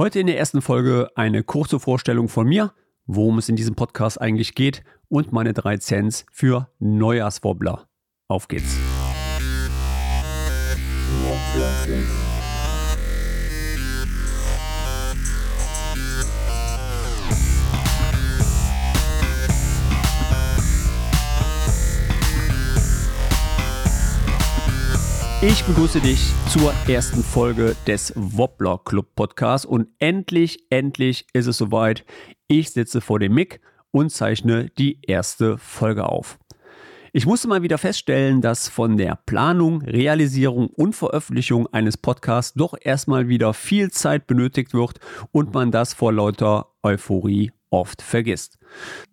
Heute in der ersten Folge eine kurze Vorstellung von mir, worum es in diesem Podcast eigentlich geht und meine drei Cents für Neujahrswobbler. Auf geht's. Ich begrüße dich zur ersten Folge des Wobbler Club Podcasts und endlich, endlich ist es soweit. Ich sitze vor dem Mic und zeichne die erste Folge auf. Ich musste mal wieder feststellen, dass von der Planung, Realisierung und Veröffentlichung eines Podcasts doch erstmal wieder viel Zeit benötigt wird und man das vor lauter Euphorie oft vergisst.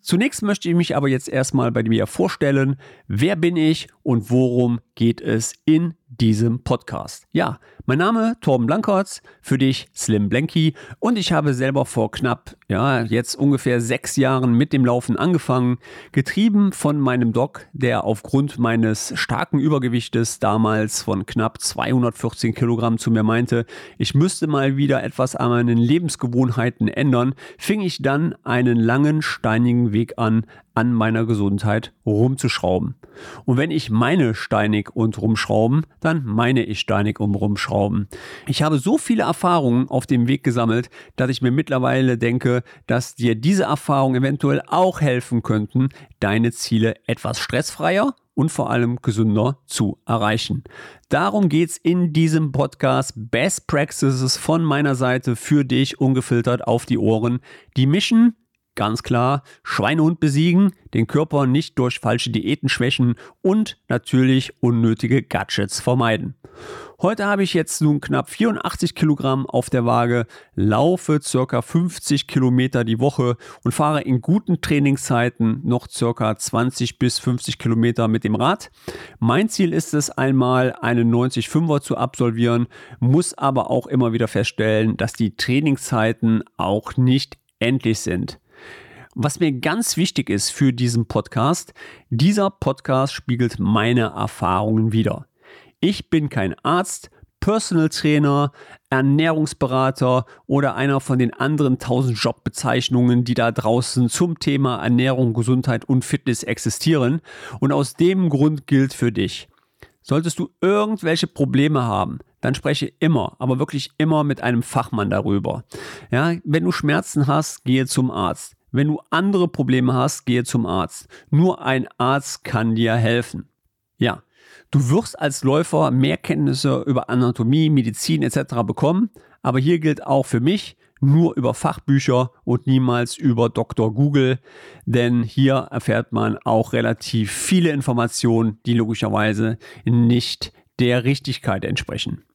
Zunächst möchte ich mich aber jetzt erstmal bei mir vorstellen, wer bin ich und worum geht es in diesem Podcast. Ja, mein Name Torben Blankertz, für dich Slim Blanky und ich habe selber vor knapp, ja, jetzt ungefähr sechs Jahren mit dem Laufen angefangen, getrieben von meinem Doc, der aufgrund meines starken Übergewichtes damals von knapp 214 Kilogramm zu mir meinte, ich müsste mal wieder etwas an meinen Lebensgewohnheiten ändern, fing ich dann einen langen, steinigen Weg an, an meiner Gesundheit rumzuschrauben. Und wenn ich meine steinig und rumschrauben, dann meine ich steinig und rumschrauben. Ich habe so viele Erfahrungen auf dem Weg gesammelt, dass ich mir mittlerweile denke, dass dir diese Erfahrungen eventuell auch helfen könnten, deine Ziele etwas stressfreier und vor allem gesünder zu erreichen. Darum geht es in diesem Podcast Best Practices von meiner Seite für dich ungefiltert auf die Ohren. Die mischen Ganz klar, Schweinehund besiegen, den Körper nicht durch falsche Diäten schwächen und natürlich unnötige Gadgets vermeiden. Heute habe ich jetzt nun knapp 84 Kilogramm auf der Waage, laufe circa 50 Kilometer die Woche und fahre in guten Trainingszeiten noch circa 20 bis 50 Kilometer mit dem Rad. Mein Ziel ist es einmal, einen 90-5er zu absolvieren, muss aber auch immer wieder feststellen, dass die Trainingszeiten auch nicht endlich sind. Was mir ganz wichtig ist für diesen Podcast, dieser Podcast spiegelt meine Erfahrungen wider. Ich bin kein Arzt, Personal Trainer, Ernährungsberater oder einer von den anderen tausend Jobbezeichnungen, die da draußen zum Thema Ernährung, Gesundheit und Fitness existieren. Und aus dem Grund gilt für dich. Solltest du irgendwelche Probleme haben, dann spreche immer, aber wirklich immer mit einem Fachmann darüber. Ja, wenn du Schmerzen hast, gehe zum Arzt. Wenn du andere Probleme hast, gehe zum Arzt. Nur ein Arzt kann dir helfen. Ja, du wirst als Läufer mehr Kenntnisse über Anatomie, Medizin etc. bekommen, aber hier gilt auch für mich, nur über Fachbücher und niemals über Dr. Google, denn hier erfährt man auch relativ viele Informationen, die logischerweise nicht der Richtigkeit entsprechen.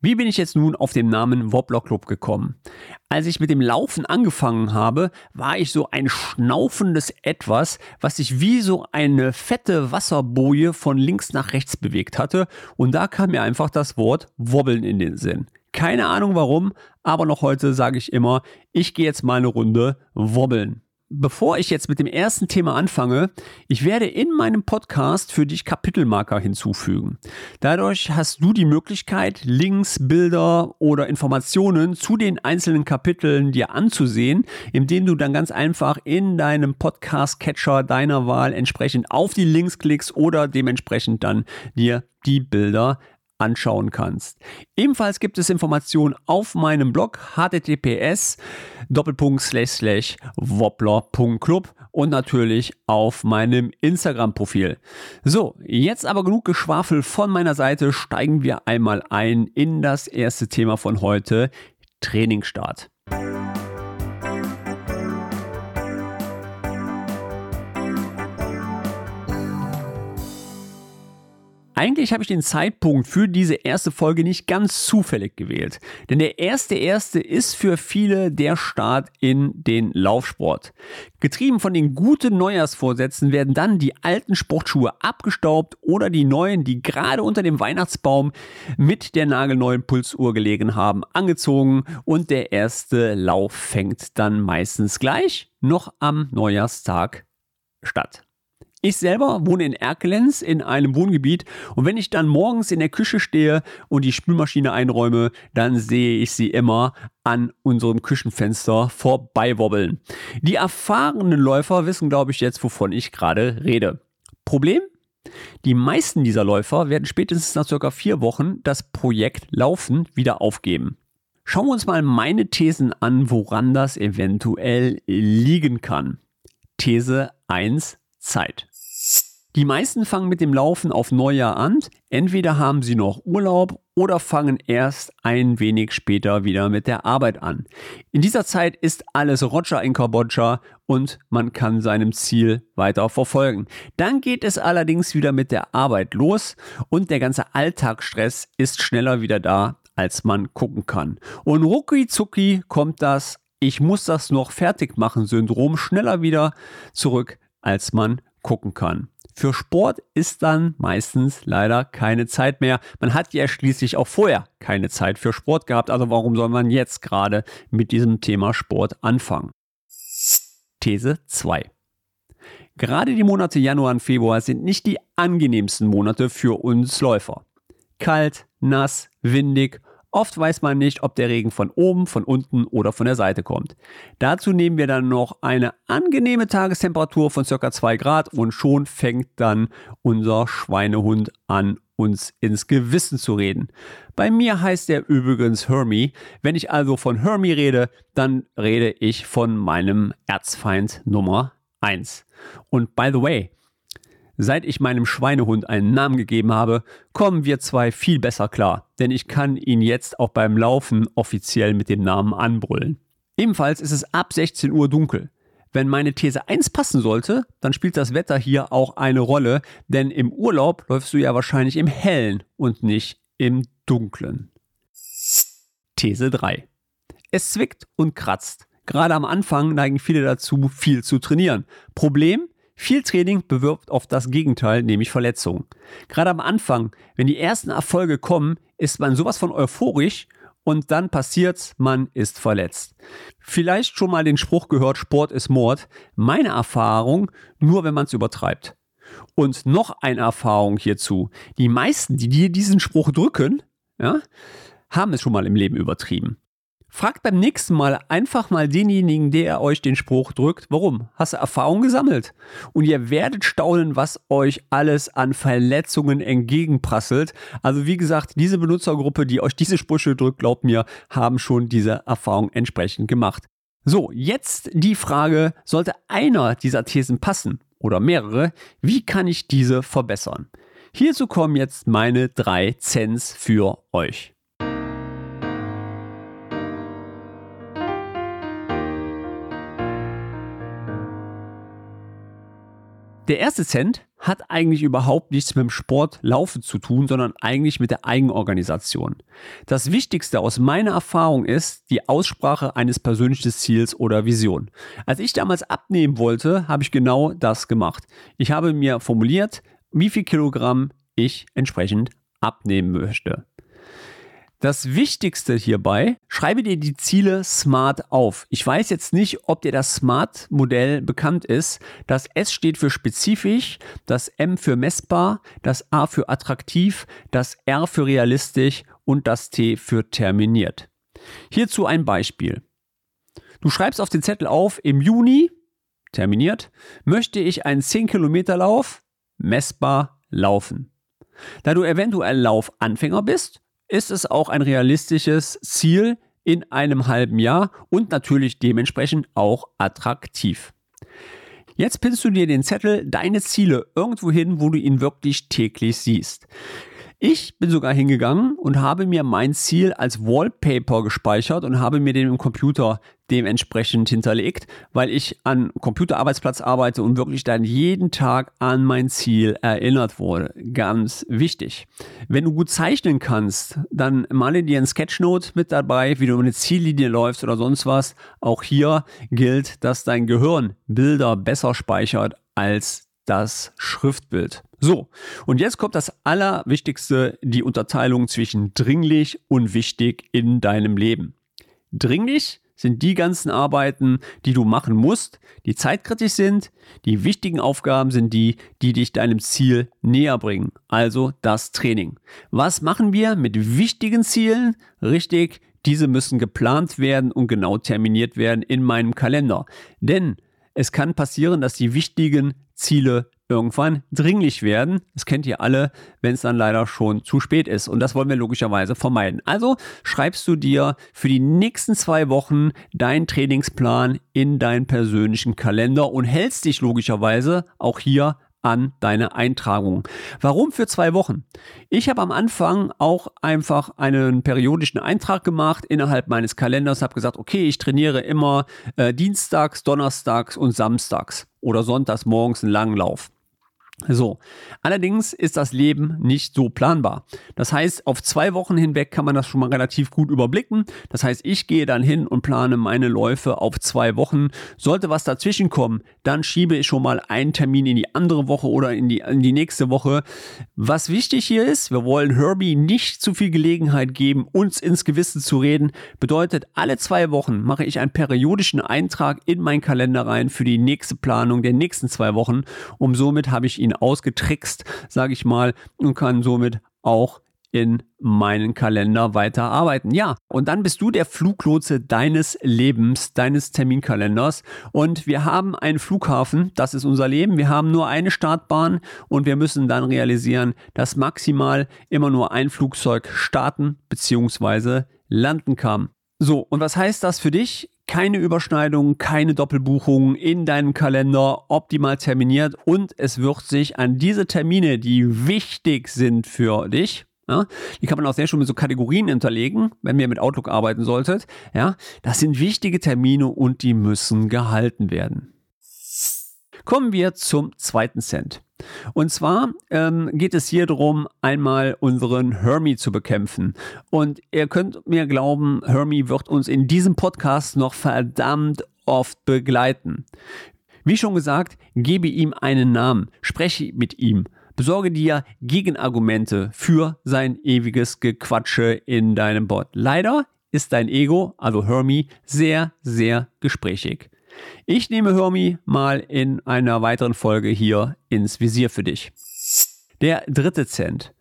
Wie bin ich jetzt nun auf den Namen Wobbler Club gekommen? Als ich mit dem Laufen angefangen habe, war ich so ein schnaufendes Etwas, was sich wie so eine fette Wasserboje von links nach rechts bewegt hatte und da kam mir einfach das Wort Wobbeln in den Sinn. Keine Ahnung warum, aber noch heute sage ich immer, ich gehe jetzt mal eine Runde wobbeln. Bevor ich jetzt mit dem ersten Thema anfange, ich werde in meinem Podcast für dich Kapitelmarker hinzufügen. Dadurch hast du die Möglichkeit, Links, Bilder oder Informationen zu den einzelnen Kapiteln dir anzusehen, indem du dann ganz einfach in deinem Podcast-Catcher deiner Wahl entsprechend auf die Links klickst oder dementsprechend dann dir die Bilder anschauen kannst. Ebenfalls gibt es Informationen auf meinem Blog https wobbler.club und natürlich auf meinem Instagram-Profil. So, jetzt aber genug Geschwafel von meiner Seite, steigen wir einmal ein in das erste Thema von heute, Trainingsstart. Eigentlich habe ich den Zeitpunkt für diese erste Folge nicht ganz zufällig gewählt. Denn der erste erste ist für viele der Start in den Laufsport. Getrieben von den guten Neujahrsvorsätzen werden dann die alten Sportschuhe abgestaubt oder die neuen, die gerade unter dem Weihnachtsbaum mit der nagelneuen Pulsuhr gelegen haben, angezogen und der erste Lauf fängt dann meistens gleich noch am Neujahrstag statt. Ich selber wohne in Erkelenz in einem Wohngebiet und wenn ich dann morgens in der Küche stehe und die Spülmaschine einräume, dann sehe ich sie immer an unserem Küchenfenster vorbeiwobbeln. Die erfahrenen Läufer wissen, glaube ich, jetzt, wovon ich gerade rede. Problem? Die meisten dieser Läufer werden spätestens nach circa vier Wochen das Projekt Laufen wieder aufgeben. Schauen wir uns mal meine Thesen an, woran das eventuell liegen kann. These 1 Zeit. Die meisten fangen mit dem Laufen auf Neujahr an. Entweder haben sie noch Urlaub oder fangen erst ein wenig später wieder mit der Arbeit an. In dieser Zeit ist alles Roger in Kambodscha und man kann seinem Ziel weiter verfolgen. Dann geht es allerdings wieder mit der Arbeit los und der ganze Alltagsstress ist schneller wieder da, als man gucken kann. Und rucki zucki kommt das Ich muss das noch fertig machen Syndrom schneller wieder zurück, als man gucken kann. Für Sport ist dann meistens leider keine Zeit mehr. Man hat ja schließlich auch vorher keine Zeit für Sport gehabt. Also warum soll man jetzt gerade mit diesem Thema Sport anfangen? These 2. Gerade die Monate Januar und Februar sind nicht die angenehmsten Monate für uns Läufer. Kalt, nass, windig Oft weiß man nicht, ob der Regen von oben, von unten oder von der Seite kommt. Dazu nehmen wir dann noch eine angenehme Tagestemperatur von ca. 2 Grad und schon fängt dann unser Schweinehund an, uns ins Gewissen zu reden. Bei mir heißt er übrigens Hermie. Wenn ich also von Hermie rede, dann rede ich von meinem Erzfeind Nummer 1. Und by the way, Seit ich meinem Schweinehund einen Namen gegeben habe, kommen wir zwei viel besser klar, denn ich kann ihn jetzt auch beim Laufen offiziell mit dem Namen anbrüllen. Ebenfalls ist es ab 16 Uhr dunkel. Wenn meine These 1 passen sollte, dann spielt das Wetter hier auch eine Rolle, denn im Urlaub läufst du ja wahrscheinlich im Hellen und nicht im Dunklen. These 3. Es zwickt und kratzt. Gerade am Anfang neigen viele dazu, viel zu trainieren. Problem? Viel Training bewirbt oft das Gegenteil, nämlich Verletzungen. Gerade am Anfang, wenn die ersten Erfolge kommen, ist man sowas von euphorisch und dann passiert's, man ist verletzt. Vielleicht schon mal den Spruch gehört, Sport ist Mord. Meine Erfahrung, nur wenn man es übertreibt. Und noch eine Erfahrung hierzu. Die meisten, die dir diesen Spruch drücken, ja, haben es schon mal im Leben übertrieben. Fragt beim nächsten Mal einfach mal denjenigen, der euch den Spruch drückt, warum? Hast du Erfahrung gesammelt? Und ihr werdet staunen, was euch alles an Verletzungen entgegenprasselt. Also wie gesagt, diese Benutzergruppe, die euch diese Sprüche drückt, glaubt mir, haben schon diese Erfahrung entsprechend gemacht. So, jetzt die Frage, sollte einer dieser Thesen passen oder mehrere, wie kann ich diese verbessern? Hierzu kommen jetzt meine drei Cents für euch. Der erste Cent hat eigentlich überhaupt nichts mit dem Sport Laufen zu tun, sondern eigentlich mit der Eigenorganisation. Das Wichtigste aus meiner Erfahrung ist die Aussprache eines persönlichen Ziels oder Vision. Als ich damals abnehmen wollte, habe ich genau das gemacht. Ich habe mir formuliert, wie viel Kilogramm ich entsprechend abnehmen möchte. Das Wichtigste hierbei, schreibe dir die Ziele smart auf. Ich weiß jetzt nicht, ob dir das Smart-Modell bekannt ist. Das S steht für spezifisch, das M für messbar, das A für attraktiv, das R für realistisch und das T für terminiert. Hierzu ein Beispiel. Du schreibst auf den Zettel auf, im Juni, terminiert, möchte ich einen 10 Kilometer Lauf, messbar, laufen. Da du eventuell Laufanfänger bist, ist es auch ein realistisches Ziel in einem halben Jahr und natürlich dementsprechend auch attraktiv. Jetzt pinnst du dir den Zettel deine Ziele irgendwo hin, wo du ihn wirklich täglich siehst. Ich bin sogar hingegangen und habe mir mein Ziel als Wallpaper gespeichert und habe mir den im Computer dementsprechend hinterlegt, weil ich an Computerarbeitsplatz arbeite und wirklich dann jeden Tag an mein Ziel erinnert wurde. Ganz wichtig. Wenn du gut zeichnen kannst, dann male dir ein Sketchnote mit dabei, wie du eine Ziellinie läufst oder sonst was. Auch hier gilt, dass dein Gehirn Bilder besser speichert als das Schriftbild. So, und jetzt kommt das Allerwichtigste, die Unterteilung zwischen dringlich und wichtig in deinem Leben. Dringlich sind die ganzen Arbeiten, die du machen musst, die zeitkritisch sind. Die wichtigen Aufgaben sind die, die dich deinem Ziel näher bringen. Also das Training. Was machen wir mit wichtigen Zielen? Richtig, diese müssen geplant werden und genau terminiert werden in meinem Kalender. Denn es kann passieren, dass die wichtigen Ziele irgendwann dringlich werden. Das kennt ihr alle, wenn es dann leider schon zu spät ist. Und das wollen wir logischerweise vermeiden. Also schreibst du dir für die nächsten zwei Wochen deinen Trainingsplan in deinen persönlichen Kalender und hältst dich logischerweise auch hier an deine Eintragung. Warum für zwei Wochen? Ich habe am Anfang auch einfach einen periodischen Eintrag gemacht innerhalb meines Kalenders, habe gesagt, okay, ich trainiere immer äh, dienstags, donnerstags und samstags oder sonntags morgens einen langen Lauf. So, allerdings ist das Leben nicht so planbar. Das heißt, auf zwei Wochen hinweg kann man das schon mal relativ gut überblicken. Das heißt, ich gehe dann hin und plane meine Läufe auf zwei Wochen. Sollte was dazwischen kommen, dann schiebe ich schon mal einen Termin in die andere Woche oder in die, in die nächste Woche. Was wichtig hier ist, wir wollen Herbie nicht zu viel Gelegenheit geben, uns ins Gewissen zu reden. Bedeutet, alle zwei Wochen mache ich einen periodischen Eintrag in meinen Kalender rein für die nächste Planung der nächsten zwei Wochen. Und somit habe ich ihn ihn ausgetrickst, sage ich mal, und kann somit auch in meinen Kalender weiterarbeiten. Ja, und dann bist du der Fluglotse deines Lebens, deines Terminkalenders. Und wir haben einen Flughafen, das ist unser Leben. Wir haben nur eine Startbahn und wir müssen dann realisieren, dass maximal immer nur ein Flugzeug starten bzw. landen kann. So, und was heißt das für dich? Keine Überschneidungen, keine Doppelbuchungen in deinem Kalender, optimal terminiert und es wird sich an diese Termine, die wichtig sind für dich, ja, die kann man auch sehr schön mit so Kategorien hinterlegen, wenn ihr mit Outlook arbeiten solltet. Ja, das sind wichtige Termine und die müssen gehalten werden. Kommen wir zum zweiten Cent. Und zwar ähm, geht es hier darum, einmal unseren Hermie zu bekämpfen. Und ihr könnt mir glauben, Hermie wird uns in diesem Podcast noch verdammt oft begleiten. Wie schon gesagt, gebe ihm einen Namen, spreche mit ihm, besorge dir Gegenargumente für sein ewiges Gequatsche in deinem Bot. Leider ist dein Ego, also Hermie, sehr, sehr gesprächig. Ich nehme Hermi mal in einer weiteren Folge hier ins Visier für dich. Der dritte Cent.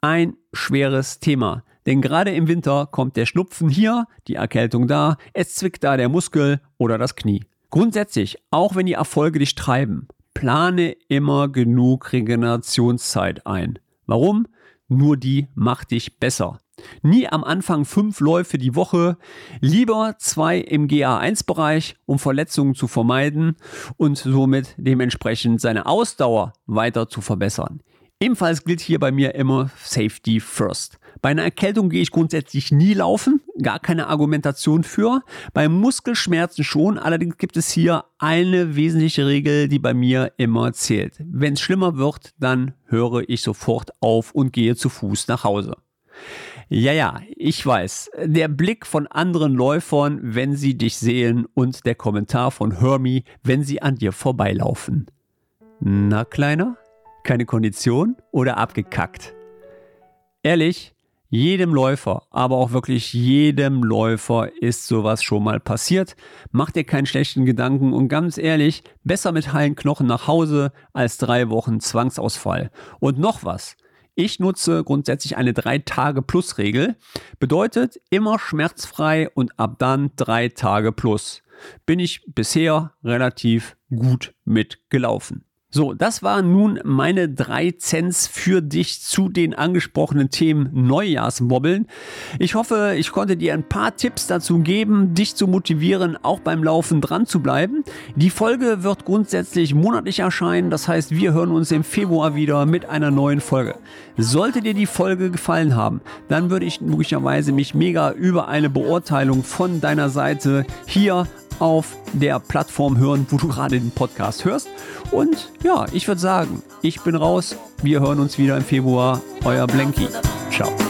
Ein schweres Thema. Denn gerade im Winter kommt der Schnupfen hier, die Erkältung da, es zwickt da der Muskel oder das Knie. Grundsätzlich, auch wenn die Erfolge dich treiben, plane immer genug Regenerationszeit ein. Warum? Nur die macht dich besser. Nie am Anfang fünf Läufe die Woche, lieber zwei im GA1-Bereich, um Verletzungen zu vermeiden und somit dementsprechend seine Ausdauer weiter zu verbessern. Ebenfalls gilt hier bei mir immer Safety First. Bei einer Erkältung gehe ich grundsätzlich nie laufen, gar keine Argumentation für. Bei Muskelschmerzen schon, allerdings gibt es hier eine wesentliche Regel, die bei mir immer zählt. Wenn es schlimmer wird, dann höre ich sofort auf und gehe zu Fuß nach Hause. Ja, ja, ich weiß. Der Blick von anderen Läufern, wenn sie dich sehen und der Kommentar von Hermie, wenn sie an dir vorbeilaufen. Na, Kleiner? Keine Kondition oder abgekackt? Ehrlich, jedem Läufer, aber auch wirklich jedem Läufer ist sowas schon mal passiert. Mach dir keinen schlechten Gedanken und ganz ehrlich, besser mit heilen Knochen nach Hause als drei Wochen Zwangsausfall. Und noch was. Ich nutze grundsätzlich eine 3-Tage-Plus-Regel. Bedeutet immer schmerzfrei und ab dann 3 Tage plus. Bin ich bisher relativ gut mitgelaufen. So, das waren nun meine drei Cents für dich zu den angesprochenen Themen Neujahrswobbeln. Ich hoffe, ich konnte dir ein paar Tipps dazu geben, dich zu motivieren, auch beim Laufen dran zu bleiben. Die Folge wird grundsätzlich monatlich erscheinen, das heißt, wir hören uns im Februar wieder mit einer neuen Folge. Sollte dir die Folge gefallen haben, dann würde ich möglicherweise mich mega über eine Beurteilung von deiner Seite hier auf der Plattform hören, wo du gerade den Podcast hörst. Und ja, ich würde sagen, ich bin raus. Wir hören uns wieder im Februar. Euer Blanky. Ciao.